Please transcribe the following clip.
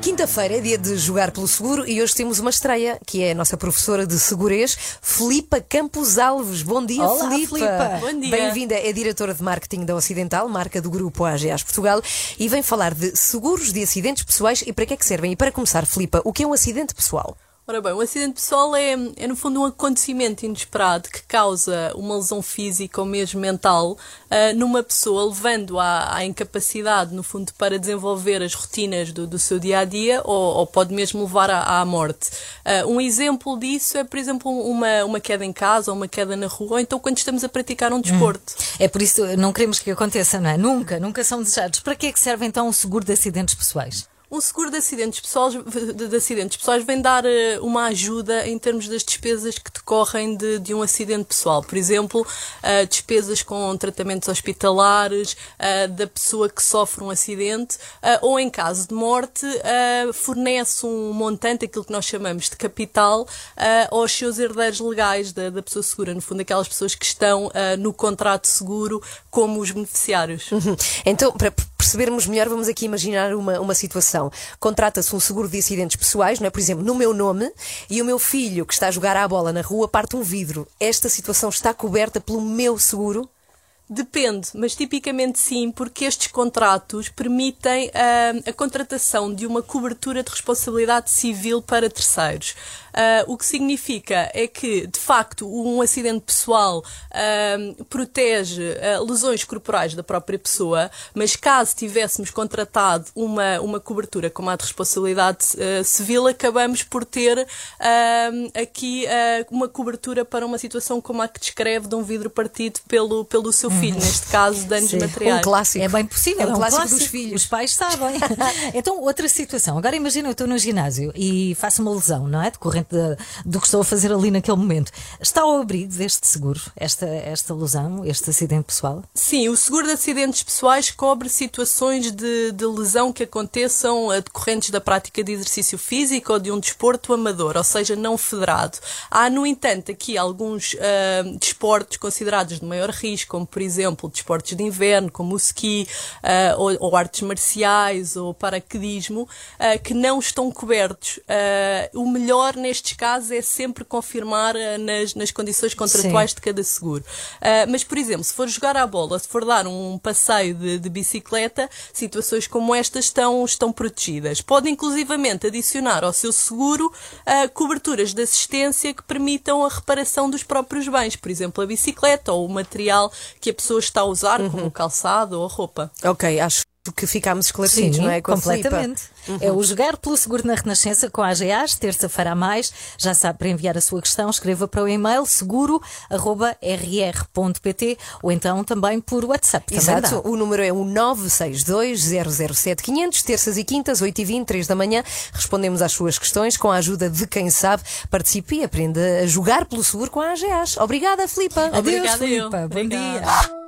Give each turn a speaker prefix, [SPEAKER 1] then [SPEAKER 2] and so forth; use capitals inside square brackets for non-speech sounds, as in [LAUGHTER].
[SPEAKER 1] Quinta-feira é dia de jogar pelo seguro e hoje temos uma estreia, que é a nossa professora de segurez, Filipa Campos Alves. Bom dia,
[SPEAKER 2] Olá,
[SPEAKER 1] Filipa.
[SPEAKER 2] Filipa.
[SPEAKER 3] Bom dia.
[SPEAKER 1] Bem-vinda, é diretora de marketing da Ocidental, marca do grupo AGAs Portugal, e vem falar de seguros de acidentes pessoais e para que é que servem. E para começar, Filipa, o que é um acidente pessoal?
[SPEAKER 3] Ora bem, um acidente pessoal é, é no fundo um acontecimento inesperado que causa uma lesão física ou mesmo mental ah, numa pessoa, levando à, à incapacidade, no fundo, para desenvolver as rotinas do, do seu dia a dia ou, ou pode mesmo levar à, à morte. Ah, um exemplo disso é, por exemplo, uma, uma queda em casa ou uma queda na rua, ou então quando estamos a praticar um desporto.
[SPEAKER 2] É por isso não queremos que aconteça, não é? Nunca, nunca são desejados. Para que é que serve então o seguro de acidentes pessoais?
[SPEAKER 3] Um seguro de acidentes pessoais, de, de acidentes pessoais vem dar eh, uma ajuda em termos das despesas que decorrem de, de um acidente pessoal. Por exemplo, eh, despesas com tratamentos hospitalares eh, da pessoa que sofre um acidente eh, ou, em caso de morte, fornece um montante, aquilo que nós chamamos de capital, aos seus herdeiros legais da, da pessoa segura. No fundo, aquelas pessoas que estão no contrato seguro como os beneficiários.
[SPEAKER 1] Então, para percebermos melhor, vamos aqui imaginar uma, uma situação. Contrata-se um seguro de acidentes pessoais, não é? Por exemplo, no meu nome, e o meu filho que está a jogar à bola na rua parte um vidro. Esta situação está coberta pelo meu seguro?
[SPEAKER 3] Depende, mas tipicamente sim, porque estes contratos permitem ah, a contratação de uma cobertura de responsabilidade civil para terceiros. Ah, o que significa é que, de facto, um acidente pessoal ah, protege lesões corporais da própria pessoa, mas caso tivéssemos contratado uma, uma cobertura como a de responsabilidade civil, acabamos por ter aqui uma cobertura para uma situação como a que descreve de um vidro partido pelo, pelo seu filho, neste caso, danos
[SPEAKER 2] Sim.
[SPEAKER 3] materiais.
[SPEAKER 1] Um clássico.
[SPEAKER 2] É bem possível,
[SPEAKER 1] É um
[SPEAKER 2] é um
[SPEAKER 1] clássico
[SPEAKER 2] clássico
[SPEAKER 1] dos filhos.
[SPEAKER 2] Os pais sabem. [LAUGHS] então, outra situação. Agora imagina, eu estou no ginásio e faço uma lesão, não é? Decorrente de- do que estou a fazer ali naquele momento. Está ao abrigo deste seguro, esta, esta lesão, este acidente pessoal?
[SPEAKER 3] Sim, o seguro de acidentes pessoais cobre situações de, de lesão que aconteçam eh, decorrentes da prática de exercício físico ou de um desporto amador, ou seja, não federado. Há, no entanto, aqui alguns ah, desportos considerados de maior risco, como por exemplo desportos de inverno, como o ski, ah, ou, ou artes marciais, ou paraquedismo, ah, que não estão cobertos. Ah, o melhor nestes casos é sempre confirmar nas, nas condições contratuais de cada seguro. Mas, por exemplo, se for jogar à bola, se for dar um passeio de, de bicicleta, situações como estas estão, estão protegidas. Pode, inclusivamente, adicionar ao seu seguro coberturas de assistência que permitam a reparação dos próprios bens, por exemplo, a bicicleta ou o material que a pessoa está a usar, como o calçado ou roupa.
[SPEAKER 1] Ok, acho que ficámos esclarecidos, não é? Com
[SPEAKER 2] completamente. É o Jogar pelo Seguro na Renascença com a AGAs, terça-feira a mais. Já sabe, para enviar a sua questão, escreva para o e-mail seguro.rr.pt ou então também por WhatsApp. Também
[SPEAKER 1] Exato,
[SPEAKER 2] dá.
[SPEAKER 1] o número é o 962-007-500, terças e quintas, 8h20, 3 da manhã. Respondemos às suas questões com a ajuda de quem sabe. Participe e aprenda a jogar pelo seguro com a AGAs. Obrigada, Filipa.
[SPEAKER 2] Adeus,
[SPEAKER 3] Obrigada.
[SPEAKER 2] Filipa. Bom
[SPEAKER 3] Obrigada.
[SPEAKER 2] dia.